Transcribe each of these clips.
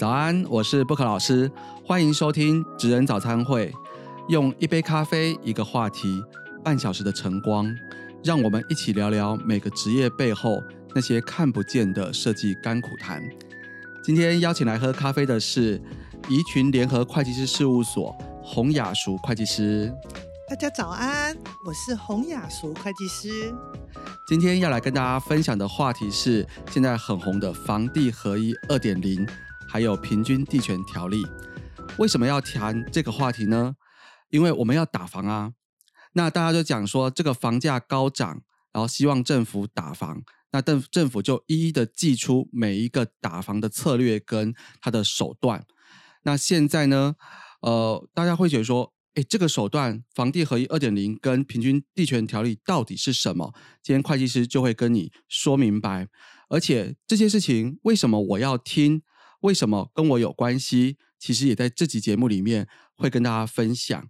早安，我是布克老师，欢迎收听职人早餐会。用一杯咖啡，一个话题，半小时的晨光，让我们一起聊聊每个职业背后那些看不见的设计甘苦谈。今天邀请来喝咖啡的是宜群联合会计师事务所洪雅淑会计师。大家早安，我是洪雅淑会计师。今天要来跟大家分享的话题是现在很红的房地合一二点零，还有平均地权条例。为什么要谈这个话题呢？因为我们要打房啊，那大家就讲说这个房价高涨，然后希望政府打房，那政政府就一一的寄出每一个打房的策略跟它的手段。那现在呢，呃，大家会觉得说，哎，这个手段房地合一二点零跟平均地权条例到底是什么？今天会计师就会跟你说明白。而且这些事情为什么我要听？为什么跟我有关系？其实也在这集节目里面会跟大家分享，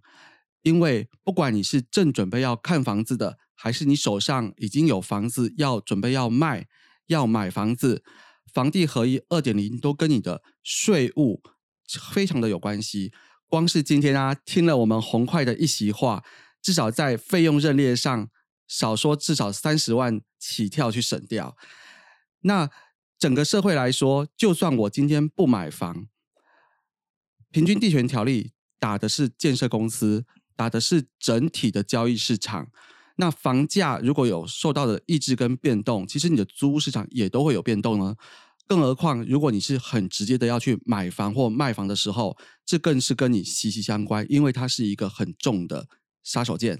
因为不管你是正准备要看房子的，还是你手上已经有房子要准备要卖、要买房子，房地合一二点零都跟你的税务非常的有关系。光是今天啊，听了我们红快的一席话，至少在费用认列上少说至少三十万起跳去省掉。那整个社会来说，就算我今天不买房。平均地权条例打的是建设公司，打的是整体的交易市场。那房价如果有受到的抑制跟变动，其实你的租屋市场也都会有变动呢。更何况，如果你是很直接的要去买房或卖房的时候，这更是跟你息息相关，因为它是一个很重的杀手锏。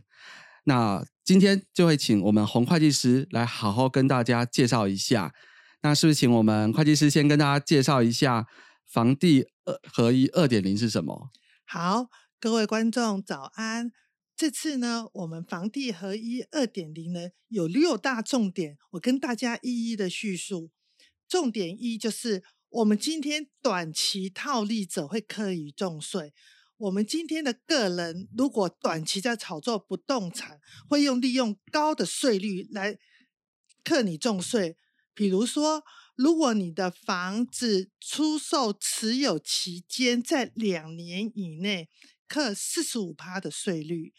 那今天就会请我们洪会计师来好好跟大家介绍一下。那是不是请我们会计师先跟大家介绍一下？房地二合一二点零是什么？好，各位观众早安。这次呢，我们房地合一二点零呢有六大重点，我跟大家一一的叙述。重点一就是我们今天短期套利者会课以重税。我们今天的个人如果短期在炒作不动产，会用利用高的税率来课你重税，比如说。如果你的房子出售持有期间在两年以内，课四十五趴的税率；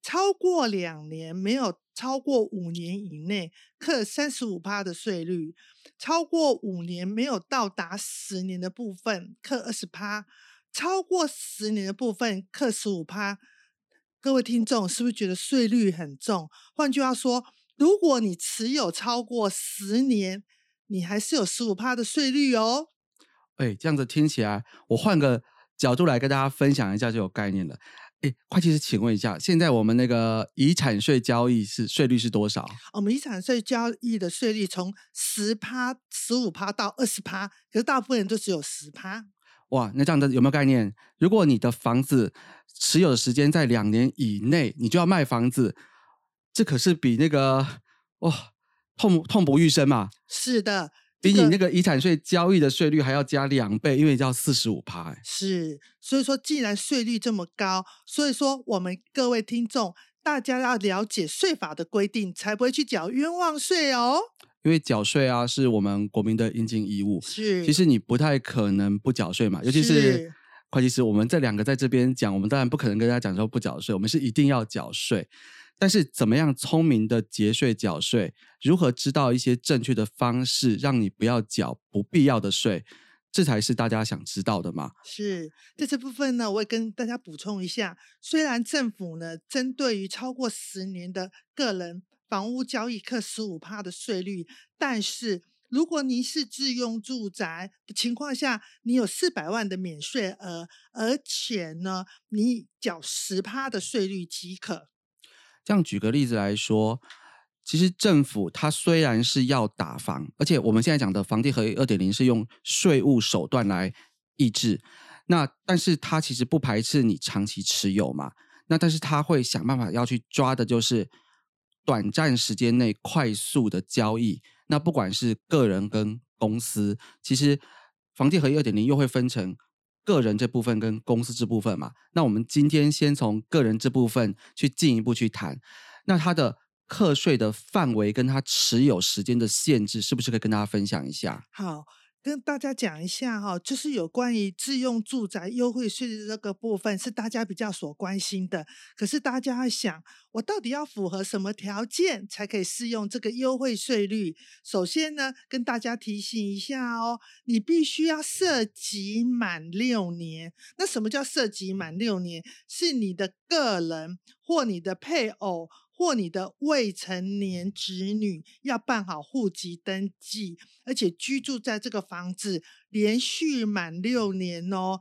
超过两年没有超过五年以内，课三十五趴的税率；超过五年没有到达十年的部分，课二十趴；超过十年的部分，课十五趴。各位听众是不是觉得税率很重？换句话说，如果你持有超过十年，你还是有十五趴的税率哦。哎，这样子听起来，我换个角度来跟大家分享一下就有概念了。哎，会计师，请问一下，现在我们那个遗产税交易是税率是多少？我们遗产税交易的税率从十趴、十五趴到二十趴，可是大部分人都只有十趴。哇，那这样的有没有概念？如果你的房子持有的时间在两年以内，你就要卖房子，这可是比那个哇。痛痛不欲生嘛？是的，比你那个遗产税交易的税率还要加两倍，因为要四十五趴。是，所以说既然税率这么高，所以说我们各位听众，大家要了解税法的规定，才不会去缴冤枉税哦。因为缴税啊，是我们国民的应尽义务。是，其实你不太可能不缴税嘛，尤其是会计师，我们这两个在这边讲，我们当然不可能跟大家讲说不缴税，我们是一定要缴税。但是怎么样聪明的节税缴税？如何知道一些正确的方式，让你不要缴不必要的税？这才是大家想知道的嘛？是在这部分呢，我也跟大家补充一下。虽然政府呢，针对于超过十年的个人房屋交易课十五趴的税率，但是如果您是自用住宅的情况下，你有四百万的免税额，而且呢，你缴十趴的税率即可。这样举个例子来说，其实政府它虽然是要打房，而且我们现在讲的房地合一二点零是用税务手段来抑制，那但是它其实不排斥你长期持有嘛，那但是它会想办法要去抓的就是短暂时间内快速的交易，那不管是个人跟公司，其实房地合一二点零又会分成。个人这部分跟公司这部分嘛，那我们今天先从个人这部分去进一步去谈，那它的课税的范围跟它持有时间的限制，是不是可以跟大家分享一下？好，跟大家讲一下哈，就是有关于自用住宅优惠税的这个部分，是大家比较所关心的。可是大家想，我到底要符合什么条件才可以适用这个优惠税率？首先呢，跟大家提醒一下哦，你必须要涉及满六年。那什么叫涉及满六年？是你的个人或你的配偶。或你的未成年子女要办好户籍登记，而且居住在这个房子连续满六年哦。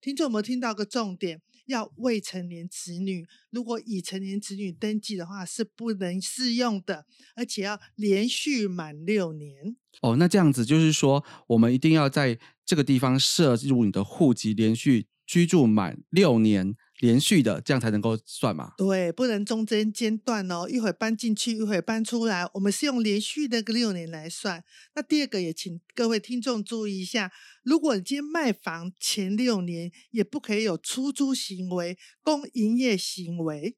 听众有没有听到个重点？要未成年子女，如果已成年子女登记的话是不能适用的，而且要连续满六年。哦，那这样子就是说，我们一定要在这个地方设入你的户籍，连续居住满六年。连续的，这样才能够算嘛？对，不能中间间断哦，一会搬进去，一会搬出来。我们是用连续的个六年来算。那第二个也请各位听众注意一下，如果你今天卖房前六年，也不可以有出租行为、供营业行为。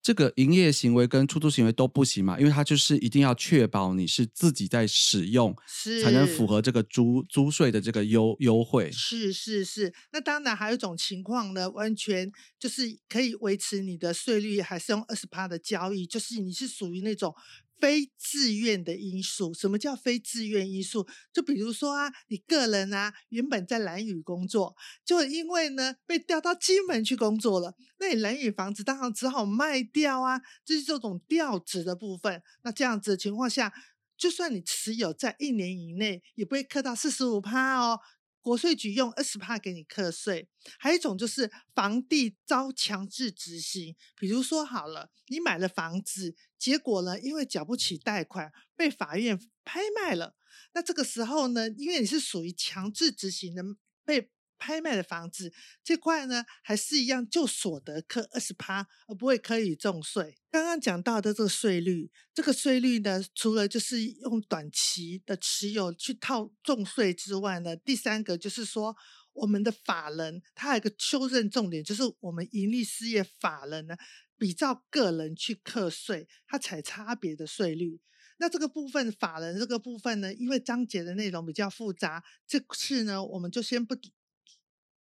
这个营业行为跟出租行为都不行嘛，因为它就是一定要确保你是自己在使用，是才能符合这个租租税的这个优优惠。是是是，那当然还有一种情况呢，完全就是可以维持你的税率，还是用二十八的交易，就是你是属于那种。非自愿的因素，什么叫非自愿因素？就比如说啊，你个人啊，原本在蓝屿工作，就因为呢被调到金门去工作了，那你蓝屿房子当然只好卖掉啊，就是这种调职的部分。那这样子的情况下，就算你持有在一年以内，也不会克到四十五趴哦。国税局用二十帕给你课税，还有一种就是房地遭强制执行，比如说好了，你买了房子，结果呢，因为缴不起贷款，被法院拍卖了。那这个时候呢，因为你是属于强制执行的被。拍卖的房子这块呢，还是一样，就所得课二十趴，而不会可以重税。刚刚讲到的这个税率，这个税率呢，除了就是用短期的持有去套重税之外呢，第三个就是说，我们的法人他有一个修正重点，就是我们盈利事业法人呢，比照个人去课税，它采差别的税率。那这个部分法人这个部分呢，因为章节的内容比较复杂，这次呢，我们就先不。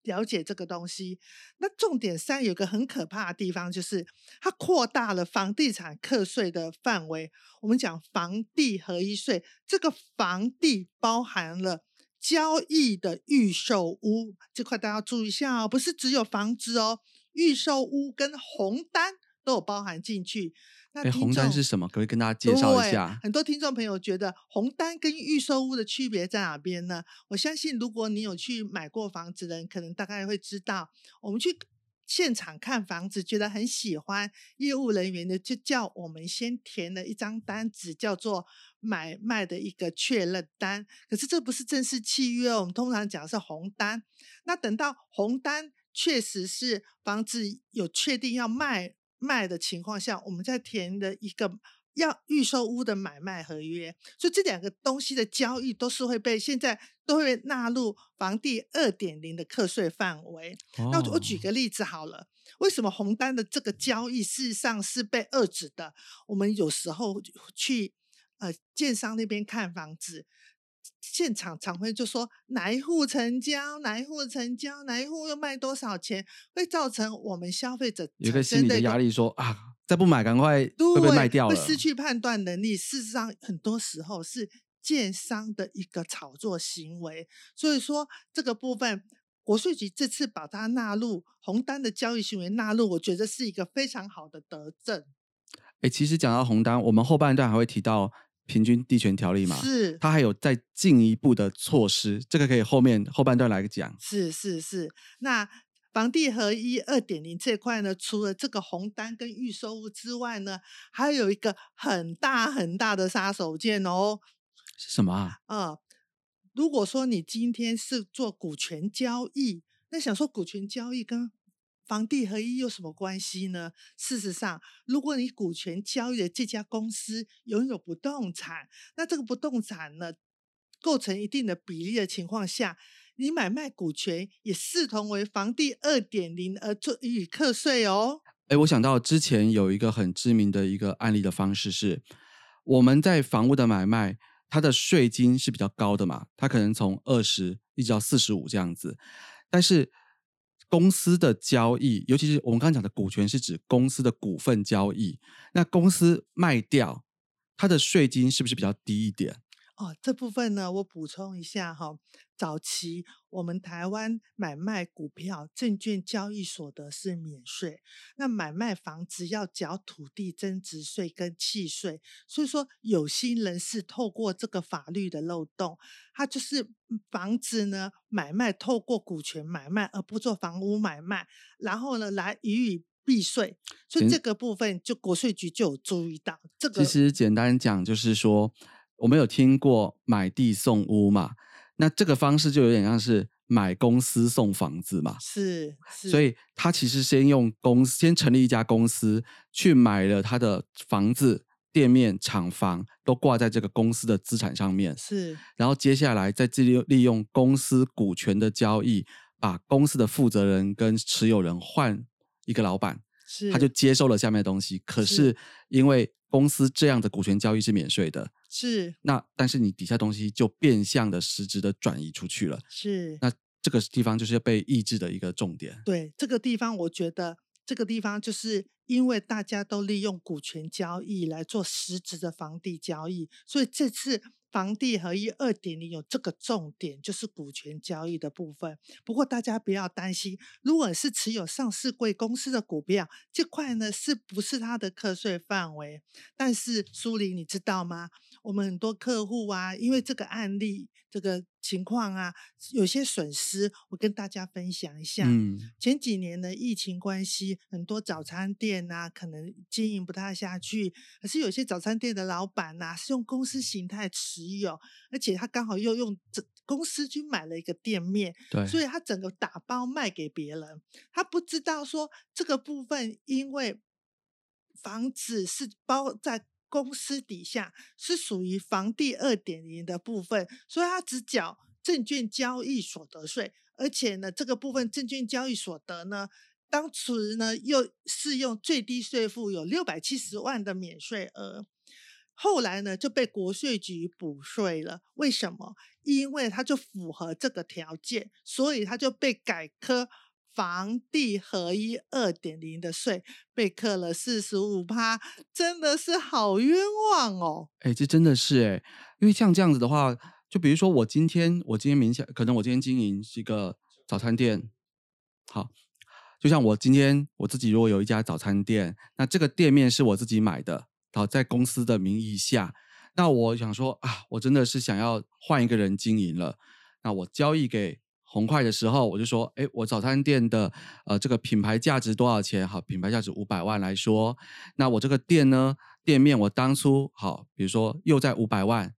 了解这个东西，那重点三有个很可怕的地方，就是它扩大了房地产课税的范围。我们讲房地合一税，这个房地包含了交易的预售屋这块，大家注意一下哦，不是只有房子哦，预售屋跟红单都有包含进去。哎，红单是什么？可以跟大家介绍一下。很多听众朋友觉得红单跟预售屋的区别在哪边呢？我相信，如果你有去买过房子的人，可能大概会知道。我们去现场看房子，觉得很喜欢，业务人员呢就叫我们先填了一张单子，叫做买卖的一个确认单。可是这不是正式契约，我们通常讲是红单。那等到红单确实是房子有确定要卖。卖的情况下，我们在填的一个要预售屋的买卖合约，所以这两个东西的交易都是会被现在都会纳入房地二点零的课税范围。那我举个例子好了，为什么红单的这个交易事实上是被遏制的？我们有时候去呃建商那边看房子。现场常会就说哪一户成交，哪一户成交，哪一户又卖多少钱，会造成我们消费者有个心理的压力，说啊，再不买赶快会被卖掉了，会失去判断能力。事实上，很多时候是建商的一个炒作行为。所以说这个部分，国税局这次把它纳入红单的交易行为纳入，我觉得是一个非常好的德政。哎，其实讲到红单，我们后半段还会提到。平均地权条例嘛，是它还有再进一步的措施，这个可以后面后半段来讲。是是是，那房地合一二点零这块呢，除了这个红单跟预收物之外呢，还有一个很大很大的杀手锏哦。是什么啊？啊，如果说你今天是做股权交易，那想说股权交易跟房地合一有什么关系呢？事实上，如果你股权交易的这家公司拥有不动产，那这个不动产呢，构成一定的比例的情况下，你买卖股权也视同为房地二点零而做予以课税哦。哎，我想到之前有一个很知名的一个案例的方式是，我们在房屋的买卖，它的税金是比较高的嘛，它可能从二十一直到四十五这样子。但是公司的交易，尤其是我们刚刚讲的股权，是指公司的股份交易。那公司卖掉，它的税金是不是比较低一点？哦，这部分呢，我补充一下哈。早期我们台湾买卖股票、证券交易所得是免税，那买卖房子要缴土地增值税跟契税。所以说，有心人士透过这个法律的漏洞，他就是房子呢买卖透过股权买卖，而不做房屋买卖，然后呢来予以避税。所以这个部分就国税局就有注意到。这个其实简单讲就是说。我们有听过买地送屋嘛？那这个方式就有点像是买公司送房子嘛。是，是所以他其实先用公司先成立一家公司，去买了他的房子、店面、厂房，都挂在这个公司的资产上面。是，然后接下来再利用利用公司股权的交易，把公司的负责人跟持有人换一个老板，是，他就接受了下面的东西。可是因为公司这样的股权交易是免税的。是，那但是你底下东西就变相的实质的转移出去了。是，那这个地方就是要被抑制的一个重点。对，这个地方我觉得这个地方就是因为大家都利用股权交易来做实质的房地交易，所以这次。房地合一二点零有这个重点，就是股权交易的部分。不过大家不要担心，如果是持有上市贵公司的股票，这块呢是不是它的课税范围？但是苏黎，你知道吗？我们很多客户啊，因为这个案例。这个情况啊，有些损失，我跟大家分享一下。嗯，前几年的疫情关系，很多早餐店呐，可能经营不太下去。可是有些早餐店的老板呐，是用公司形态持有，而且他刚好又用这公司去买了一个店面，对，所以他整个打包卖给别人。他不知道说这个部分，因为房子是包在。公司底下是属于房地二点零的部分，所以它只缴证券交易所得税，而且呢，这个部分证券交易所得呢，当时呢又适用最低税负有六百七十万的免税额，后来呢就被国税局补税了。为什么？因为它就符合这个条件，所以它就被改科。房地合一二点零的税被克了四十五趴，真的是好冤枉哦！哎，这真的是哎，因为像这样子的话，就比如说我今天，我今天名下可能我今天经营是一个早餐店，好，就像我今天我自己如果有一家早餐店，那这个店面是我自己买的，好，在公司的名义下，那我想说啊，我真的是想要换一个人经营了，那我交易给。红快的时候，我就说，哎，我早餐店的呃这个品牌价值多少钱？好，品牌价值五百万来说，那我这个店呢，店面我当初好，比如说又在五百万，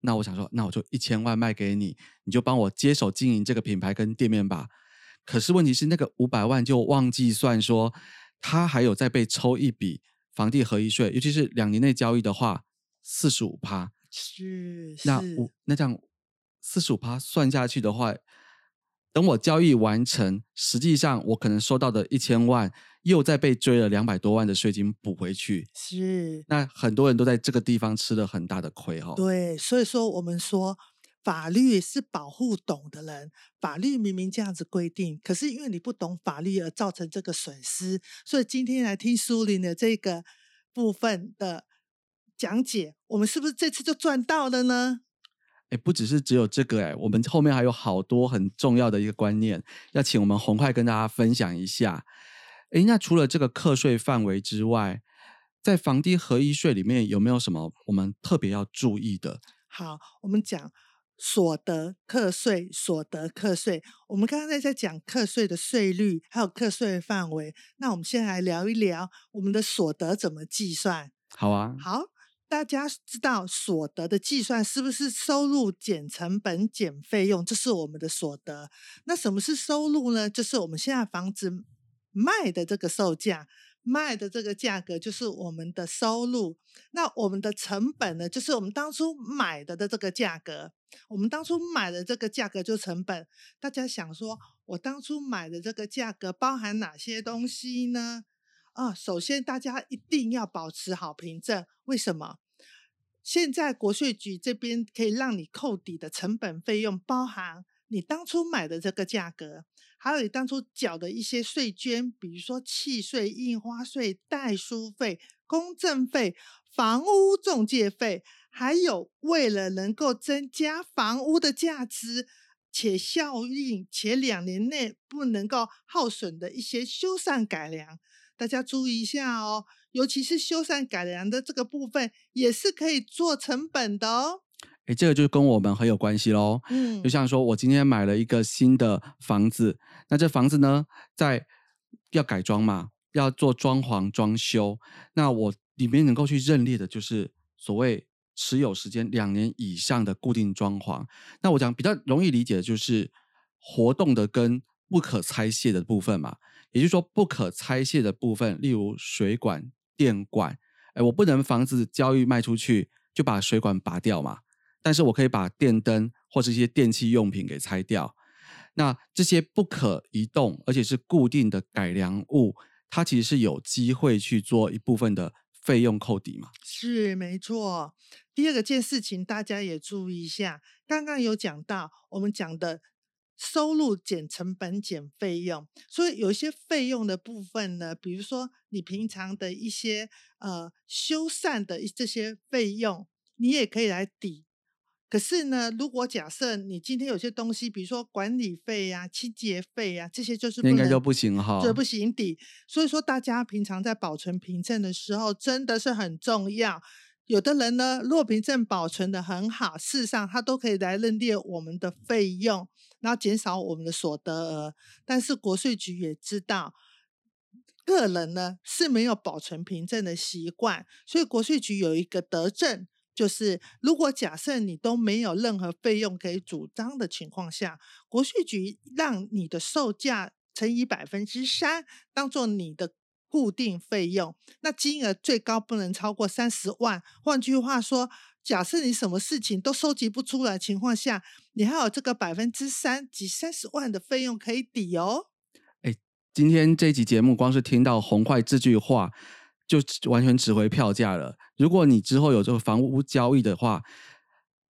那我想说，那我就一千万卖给你，你就帮我接手经营这个品牌跟店面吧。可是问题是，那个五百万就忘记算，说他还有再被抽一笔房地合一税，尤其是两年内交易的话，四十五趴。是，那五那这样四十五趴算下去的话。等我交易完成，实际上我可能收到的一千万，又再被追了两百多万的税金补回去。是，那很多人都在这个地方吃了很大的亏哈。对，所以说我们说法律是保护懂的人，法律明明这样子规定，可是因为你不懂法律而造成这个损失，所以今天来听苏林的这个部分的讲解，我们是不是这次就赚到了呢？哎，不只是只有这个哎，我们后面还有好多很重要的一个观念，要请我们红快跟大家分享一下。哎，那除了这个课税范围之外，在房地合一税里面有没有什么我们特别要注意的？好，我们讲所得课税，所得课税。我们刚刚在在讲课税的税率，还有课税范围。那我们先来聊一聊我们的所得怎么计算。好啊，好。大家知道所得的计算是不是收入减成本减费用？这是我们的所得。那什么是收入呢？就是我们现在房子卖的这个售价，卖的这个价格就是我们的收入。那我们的成本呢？就是我们当初买的的这个价格。我们当初买的这个价格就成本。大家想说，我当初买的这个价格包含哪些东西呢？啊，首先大家一定要保持好凭证。为什么？现在国税局这边可以让你扣抵的成本费用，包含你当初买的这个价格，还有你当初缴的一些税捐，比如说契税、印花税、代书费、公证费、房屋中介费，还有为了能够增加房屋的价值。且效应且两年内不能够耗损的一些修缮改良，大家注意一下哦。尤其是修缮改良的这个部分，也是可以做成本的哦。哎，这个就跟我们很有关系喽。嗯，就像说我今天买了一个新的房子，那这房子呢，在要改装嘛，要做装潢装修，那我里面能够去认列的就是所谓。持有时间两年以上的固定装潢，那我讲比较容易理解的就是活动的跟不可拆卸的部分嘛。也就是说，不可拆卸的部分，例如水管、电管，哎，我不能房子交易卖出去就把水管拔掉嘛，但是我可以把电灯或者一些电器用品给拆掉。那这些不可移动而且是固定的改良物，它其实是有机会去做一部分的。费用扣抵嘛？是没错。第二个件事情，大家也注意一下。刚刚有讲到，我们讲的收入减成本减费用，所以有一些费用的部分呢，比如说你平常的一些呃修缮的这些费用，你也可以来抵。可是呢，如果假设你今天有些东西，比如说管理费呀、清洁费呀，这些就是应该就不行哈，这不行抵。所以说，大家平常在保存凭证的时候，真的是很重要。有的人呢，若凭证保存的很好，事实上他都可以来认列我们的费用，然后减少我们的所得额。但是国税局也知道，个人呢是没有保存凭证的习惯，所以国税局有一个德政。就是，如果假设你都没有任何费用可以主张的情况下，国税局让你的售价乘以百分之三，当做你的固定费用，那金额最高不能超过三十万。换句话说，假设你什么事情都收集不出来情况下，你还有这个百分之三及三十万的费用可以抵哦。哎，今天这集节目，光是听到红坏这句话。就完全值回票价了。如果你之后有这个房屋交易的话，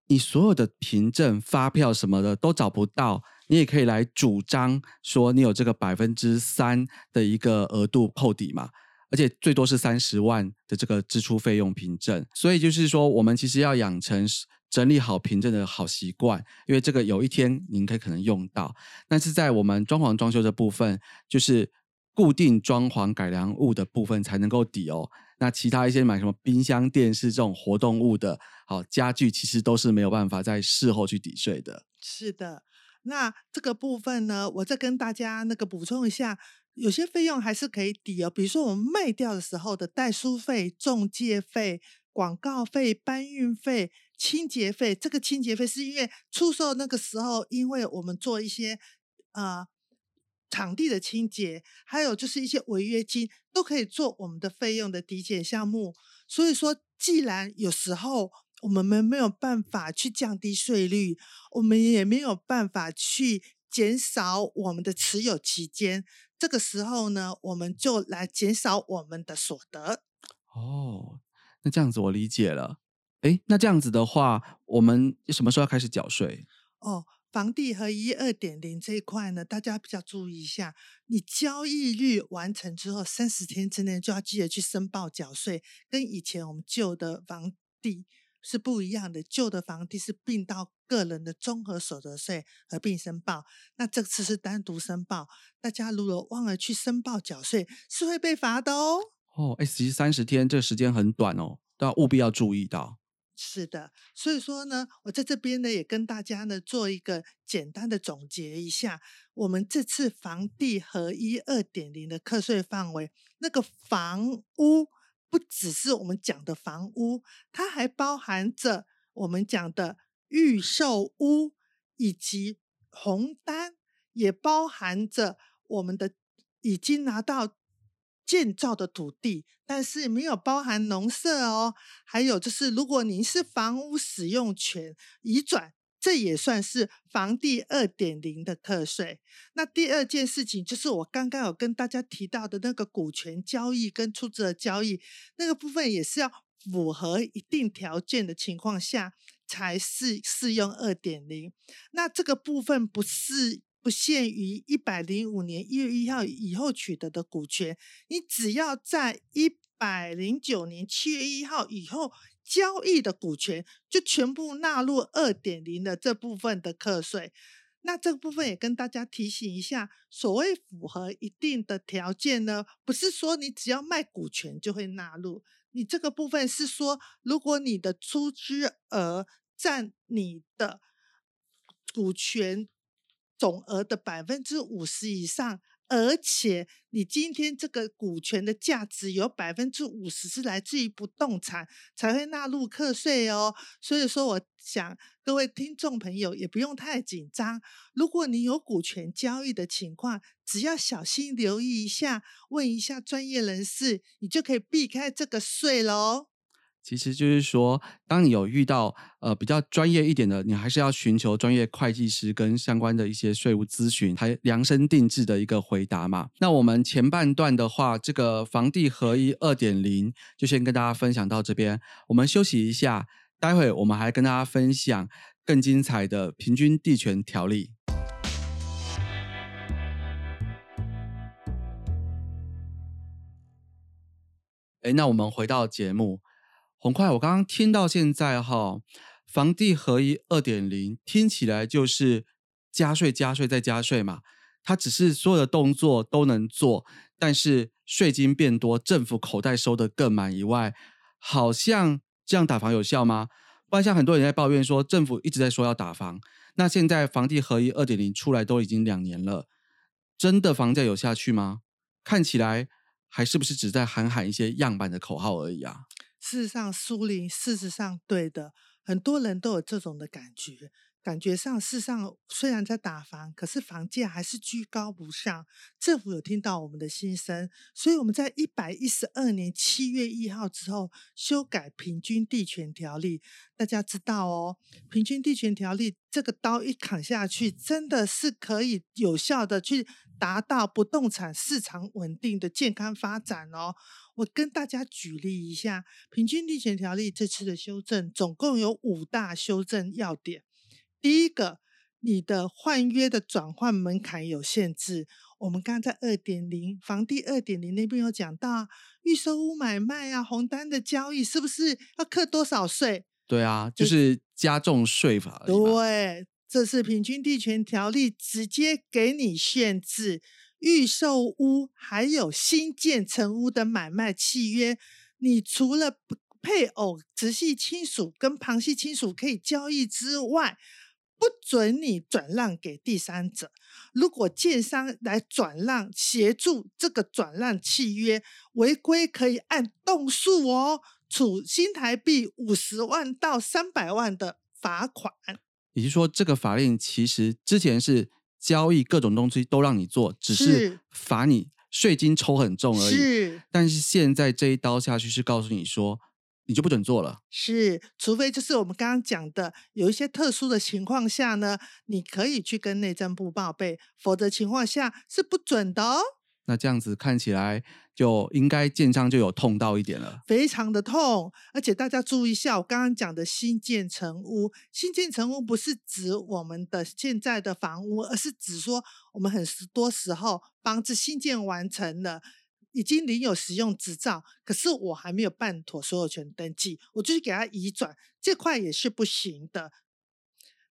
你所有的凭证、发票什么的都找不到，你也可以来主张说你有这个百分之三的一个额度扣抵嘛，而且最多是三十万的这个支出费用凭证。所以就是说，我们其实要养成整理好凭证的好习惯，因为这个有一天您可以可能用到。但是在我们装潢装修的部分，就是。固定装潢改良物的部分才能够抵哦，那其他一些买什么冰箱、电视这种活动物的，好家具其实都是没有办法在事后去抵税的。是的，那这个部分呢，我再跟大家那个补充一下，有些费用还是可以抵哦，比如说我们卖掉的时候的代书费、中介费、广告费、搬运费、清洁费，这个清洁费是因为出售那个时候，因为我们做一些啊。场地的清洁，还有就是一些违约金，都可以做我们的费用的抵减项目。所以说，既然有时候我们没没有办法去降低税率，我们也没有办法去减少我们的持有期间，这个时候呢，我们就来减少我们的所得。哦，那这样子我理解了。哎，那这样子的话，我们什么时候要开始缴税？哦。房地合一二点零这一块呢，大家比较注意一下。你交易日完成之后，三十天之内就要记得去申报缴税，跟以前我们旧的房地是不一样的。旧的房地是并到个人的综合所得税合并申报，那这次是单独申报。大家如果忘了去申报缴税，是会被罚的哦。哦，哎，其实三十天这个时间很短哦，都要务必要注意到。是的，所以说呢，我在这边呢也跟大家呢做一个简单的总结一下，我们这次房地合一二点零的课税范围，那个房屋不只是我们讲的房屋，它还包含着我们讲的预售屋以及红单，也包含着我们的已经拿到。建造的土地，但是没有包含农舍哦。还有就是，如果您是房屋使用权移转，这也算是房地二点零的课税。那第二件事情就是我刚刚有跟大家提到的那个股权交易跟出资的交易，那个部分也是要符合一定条件的情况下才是适用二点零。那这个部分不是不限于一百零五年一月一号以后取得的股权，你只要在一百零九年七月一号以后交易的股权，就全部纳入二点零的这部分的课税。那这个部分也跟大家提醒一下，所谓符合一定的条件呢，不是说你只要卖股权就会纳入。你这个部分是说，如果你的出资额占你的股权总额的百分之五十以上。而且你今天这个股权的价值有百分之五十是来自于不动产，才会纳入课税哦。所以说，我想各位听众朋友也不用太紧张。如果你有股权交易的情况，只要小心留意一下，问一下专业人士，你就可以避开这个税喽。其实就是说，当你有遇到呃比较专业一点的，你还是要寻求专业会计师跟相关的一些税务咨询，还量身定制的一个回答嘛。那我们前半段的话，这个房地合一二点零就先跟大家分享到这边，我们休息一下，待会我们还跟大家分享更精彩的平均地权条例。哎，那我们回到节目。很快，我刚刚听到现在哈，房地合一二点零听起来就是加税、加税再加税嘛。它只是所有的动作都能做，但是税金变多，政府口袋收的更满以外，好像这样打房有效吗？不然像很多人在抱怨说，政府一直在说要打房，那现在房地合一二点零出来都已经两年了，真的房价有下去吗？看起来还是不是只在喊喊一些样板的口号而已啊？事实上，苏林事实上对的，很多人都有这种的感觉。感觉上，事实上虽然在打房，可是房价还是居高不下。政府有听到我们的心声，所以我们在一百一十二年七月一号之后修改平均地权条例。大家知道哦，平均地权条例这个刀一砍下去，真的是可以有效的去达到不动产市场稳定的健康发展哦。我跟大家举例一下，平均地权条例这次的修正总共有五大修正要点。第一个，你的换约的转换门槛有限制。我们刚刚在二点零房地二点零那边有讲到，预售屋买卖啊，红单的交易是不是要课多少税？对啊，就是加重税法。对，这是平均地权条例直接给你限制。预售屋还有新建成屋的买卖契约，你除了配偶、直系亲属跟旁系亲属可以交易之外，不准你转让给第三者。如果建商来转让协助这个转让契约违规，可以按动数哦，处新台币五十万到三百万的罚款。也就是说，这个法令其实之前是。交易各种东西都让你做，只是罚你税金抽很重而已。是，但是现在这一刀下去是告诉你说，你就不准做了。是，除非就是我们刚刚讲的，有一些特殊的情况下呢，你可以去跟内政部报备，否则情况下是不准的哦。那这样子看起来就应该建商就有痛到一点了，非常的痛。而且大家注意一下，我刚刚讲的新建成屋，新建成屋不是指我们的现在的房屋，而是指说我们很多时候房子新建完成了，已经领有使用执照，可是我还没有办妥所有权登记，我就是给他移转，这块也是不行的。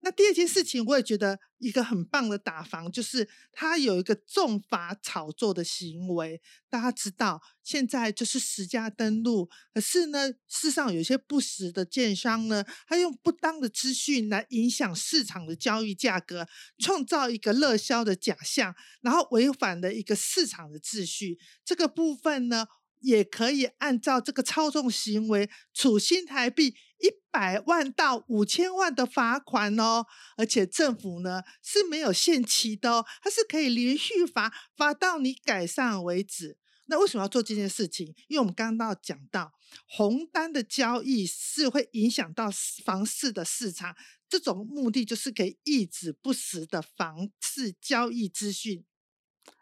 那第二件事情，我也觉得一个很棒的打防，就是它有一个重罚炒作的行为。大家知道，现在就是实价登录，可是呢，世上有些不实的建商呢，他用不当的资讯来影响市场的交易价格，创造一个热销的假象，然后违反了一个市场的秩序。这个部分呢？也可以按照这个操纵行为处新台币一百万到五千万的罚款哦，而且政府呢是没有限期的哦，它是可以连续罚，罚到你改善为止。那为什么要做这件事情？因为我们刚刚讲到红单的交易是会影响到房市的市场，这种目的就是可以抑制不实的房市交易资讯。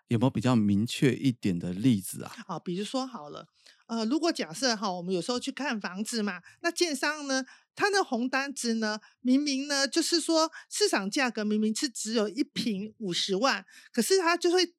有没有比较明确一点的例子啊？啊，比如说好了，呃，如果假设哈，我们有时候去看房子嘛，那建商呢，他的红单子呢，明明呢就是说市场价格明明是只有一平五十万，可是他就会。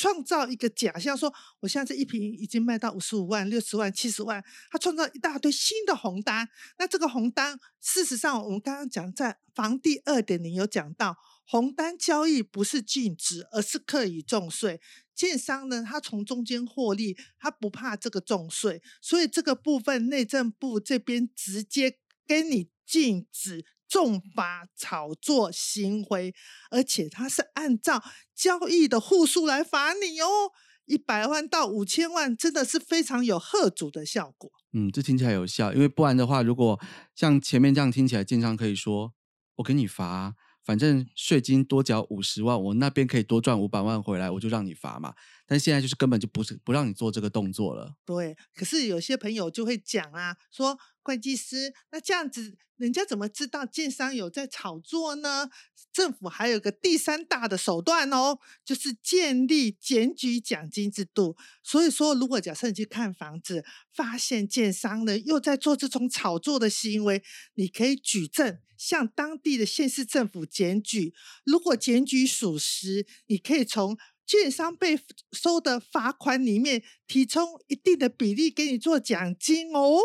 创造一个假象，说我现在这一平已经卖到五十五万、六十万、七十万，他创造一大堆新的红单。那这个红单，事实上我们刚刚讲在房地二点零有讲到，红单交易不是禁止，而是可以重税。建商呢，他从中间获利，他不怕这个重税，所以这个部分内政部这边直接跟你禁止。重罚炒作行为，而且他是按照交易的户数来罚你哦，一百万到五千万，真的是非常有贺主的效果。嗯，这听起来有效，因为不然的话，如果像前面这样听起来，建商可以说我给你罚，反正税金多缴五十万，我那边可以多赚五百万回来，我就让你罚嘛。但现在就是根本就不是不让你做这个动作了。对，可是有些朋友就会讲啊，说会计师，那这样子人家怎么知道建商有在炒作呢？政府还有个第三大的手段哦，就是建立检举奖金制度。所以说，如果假设你去看房子，发现建商呢又在做这种炒作的行为，你可以举证向当地的县市政府检举。如果检举属实，你可以从券商被收的罚款里面提充一定的比例给你做奖金哦。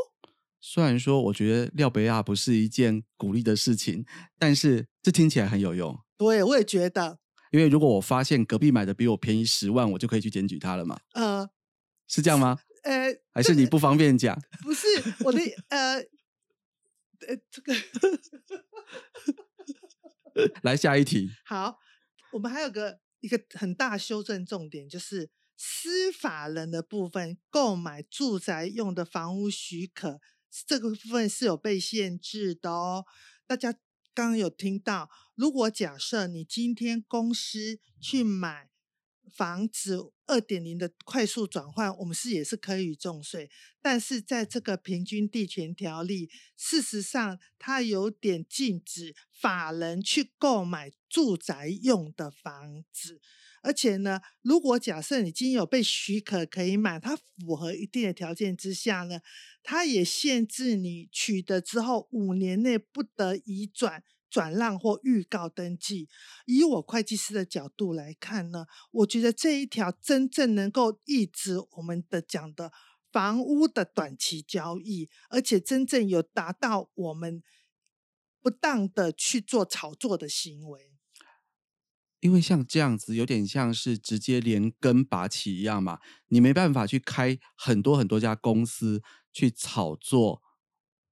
虽然说我觉得廖北亚不是一件鼓励的事情，但是这听起来很有用。对，我也觉得。因为如果我发现隔壁买的比我便宜十万，我就可以去检举他了嘛。呃，是这样吗？呃，还是你不方便讲？不是我的呃呃这个。来下一题。好，我们还有个。一个很大修正重点就是司法人的部分购买住宅用的房屋许可，这个部分是有被限制的哦。大家刚刚有听到，如果假设你今天公司去买。房子二点零的快速转换，我们是也是可以重税，但是在这个平均地权条例，事实上它有点禁止法人去购买住宅用的房子，而且呢，如果假设你经有被许可可以买，它符合一定的条件之下呢，它也限制你取得之后五年内不得移转。转让或预告登记，以我会计师的角度来看呢，我觉得这一条真正能够抑制我们的讲的房屋的短期交易，而且真正有达到我们不当的去做炒作的行为。因为像这样子，有点像是直接连根拔起一样嘛，你没办法去开很多很多家公司去炒作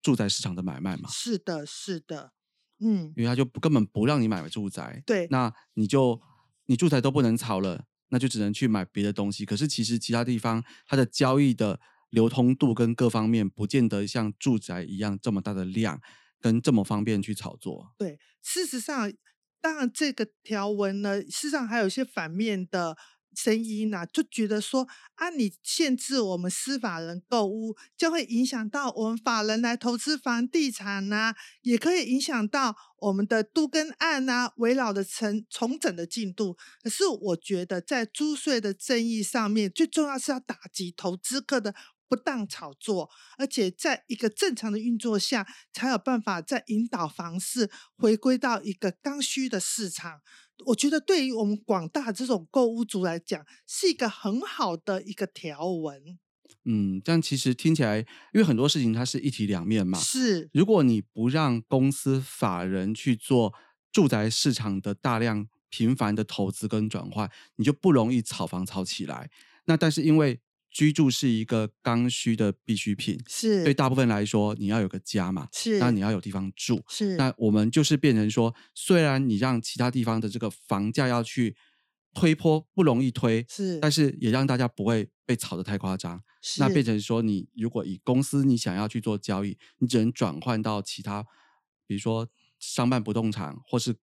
住宅市场的买卖嘛。是的，是的。嗯，因为他就不根本不让你买住宅，对，那你就你住宅都不能炒了，那就只能去买别的东西。可是其实其他地方它的交易的流通度跟各方面，不见得像住宅一样这么大的量，跟这么方便去炒作。对，事实上，当然这个条文呢，事实上还有一些反面的。声音呐，就觉得说啊，你限制我们司法人购物，就会影响到我们法人来投资房地产呐，也可以影响到我们的都更案呐，围绕的重重整的进度。可是我觉得，在租税的争议上面，最重要是要打击投资客的不当炒作，而且在一个正常的运作下，才有办法在引导房市回归到一个刚需的市场。我觉得对于我们广大这种购物族来讲，是一个很好的一个条文。嗯，这样其实听起来，因为很多事情它是一体两面嘛。是，如果你不让公司法人去做住宅市场的大量频繁的投资跟转换，你就不容易炒房炒起来。那但是因为居住是一个刚需的必需品，是对大部分来说，你要有个家嘛，是，那你要有地方住，是。那我们就是变成说，虽然你让其他地方的这个房价要去推坡不容易推，是，但是也让大家不会被炒得太夸张。那变成说，你如果以公司你想要去做交易，你只能转换到其他，比如说商办不动产或是。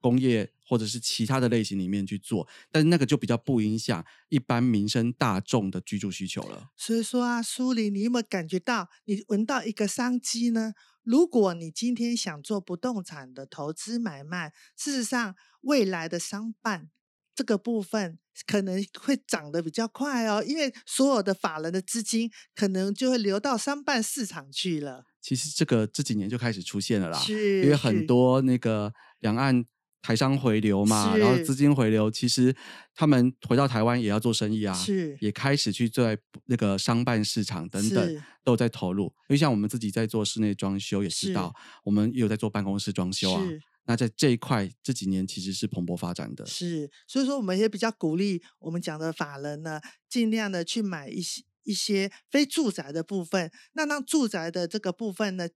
工业或者是其他的类型里面去做，但是那个就比较不影响一般民生大众的居住需求了。所以说啊，苏林，你有没有感觉到你闻到一个商机呢？如果你今天想做不动产的投资买卖，事实上未来的商办这个部分可能会涨得比较快哦，因为所有的法人的资金可能就会流到商办市场去了。其实这个这几年就开始出现了啦，是，因为很多那个两岸台商回流嘛，然后资金回流，其实他们回到台湾也要做生意啊，是，也开始去在那个商办市场等等都有在投入。因为像我们自己在做室内装修，也知道我们也有在做办公室装修啊。那在这一块这几年其实是蓬勃发展的，是，所以说我们也比较鼓励我们讲的法人呢，尽量的去买一些一些非住宅的部分，那让住宅的这个部分呢，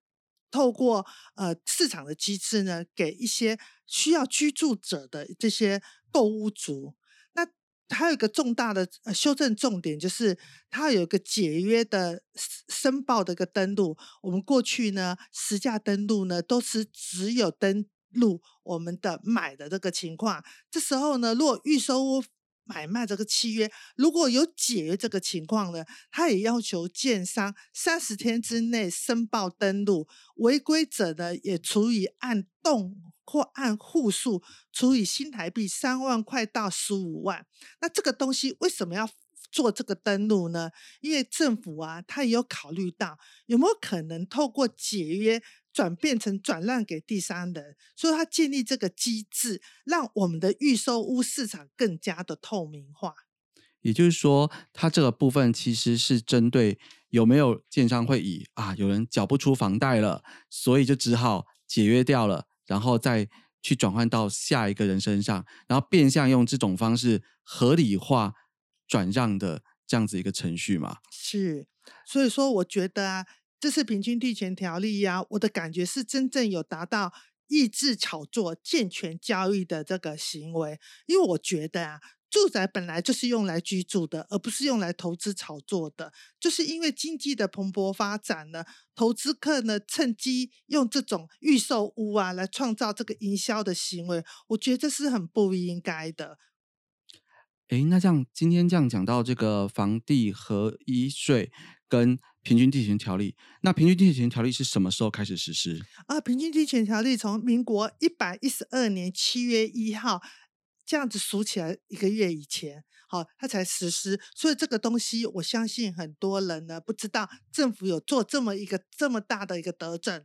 透过呃市场的机制呢，给一些需要居住者的这些购屋族。那还有一个重大的修正重点，就是它有一个解约的申报的一个登录。我们过去呢，实价登录呢，都是只有登。录我们的买的这个情况，这时候呢，如果预收屋买卖这个契约如果有解约这个情况呢，他也要求建商三十天之内申报登录，违规者呢也处以按栋或按户数处以新台币三万块到十五万。那这个东西为什么要做这个登录呢？因为政府啊，他也有考虑到有没有可能透过解约。转变成转让给第三人，所以他建立这个机制，让我们的预售屋市场更加的透明化。也就是说，它这个部分其实是针对有没有建商会以啊有人缴不出房贷了，所以就只好解约掉了，然后再去转换到下一个人身上，然后变相用这种方式合理化转让的这样子一个程序嘛？是，所以说我觉得啊。这次平均地权条例呀，我的感觉是真正有达到抑制炒作、健全交易的这个行为。因为我觉得啊，住宅本来就是用来居住的，而不是用来投资炒作的。就是因为经济的蓬勃发展呢，投资客呢趁机用这种预售屋啊来创造这个营销的行为，我觉得这是很不应该的。哎，那这样今天这样讲到这个房地合一税跟。平均地权条例，那平均地权条例是什么时候开始实施？啊，平均地权条例从民国一百一十二年七月一号这样子数起来一个月以前，好，它才实施。所以这个东西，我相信很多人呢不知道政府有做这么一个这么大的一个德政。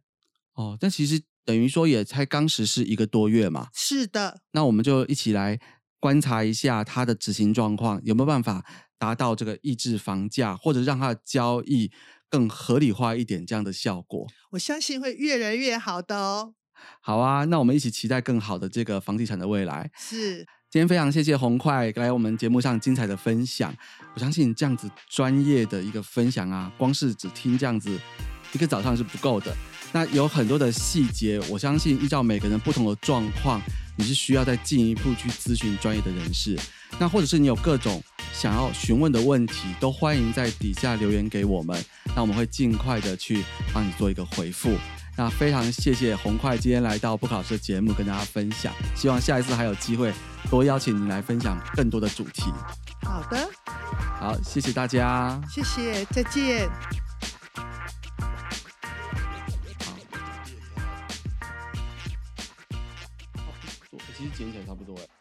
哦，但其实等于说也才刚实施一个多月嘛。是的。那我们就一起来观察一下它的执行状况，有没有办法？达到这个抑制房价，或者让它的交易更合理化一点，这样的效果，我相信会越来越好的哦。好啊，那我们一起期待更好的这个房地产的未来。是，今天非常谢谢红快来我们节目上精彩的分享。我相信这样子专业的一个分享啊，光是只听这样子一个早上是不够的。那有很多的细节，我相信依照每个人不同的状况。你是需要再进一步去咨询专业的人士，那或者是你有各种想要询问的问题，都欢迎在底下留言给我们，那我们会尽快的去帮你做一个回复。那非常谢谢红快今天来到不考试的节目跟大家分享，希望下一次还有机会多邀请你来分享更多的主题。好的，好，谢谢大家，谢谢，再见。其实剪起来差不多哎。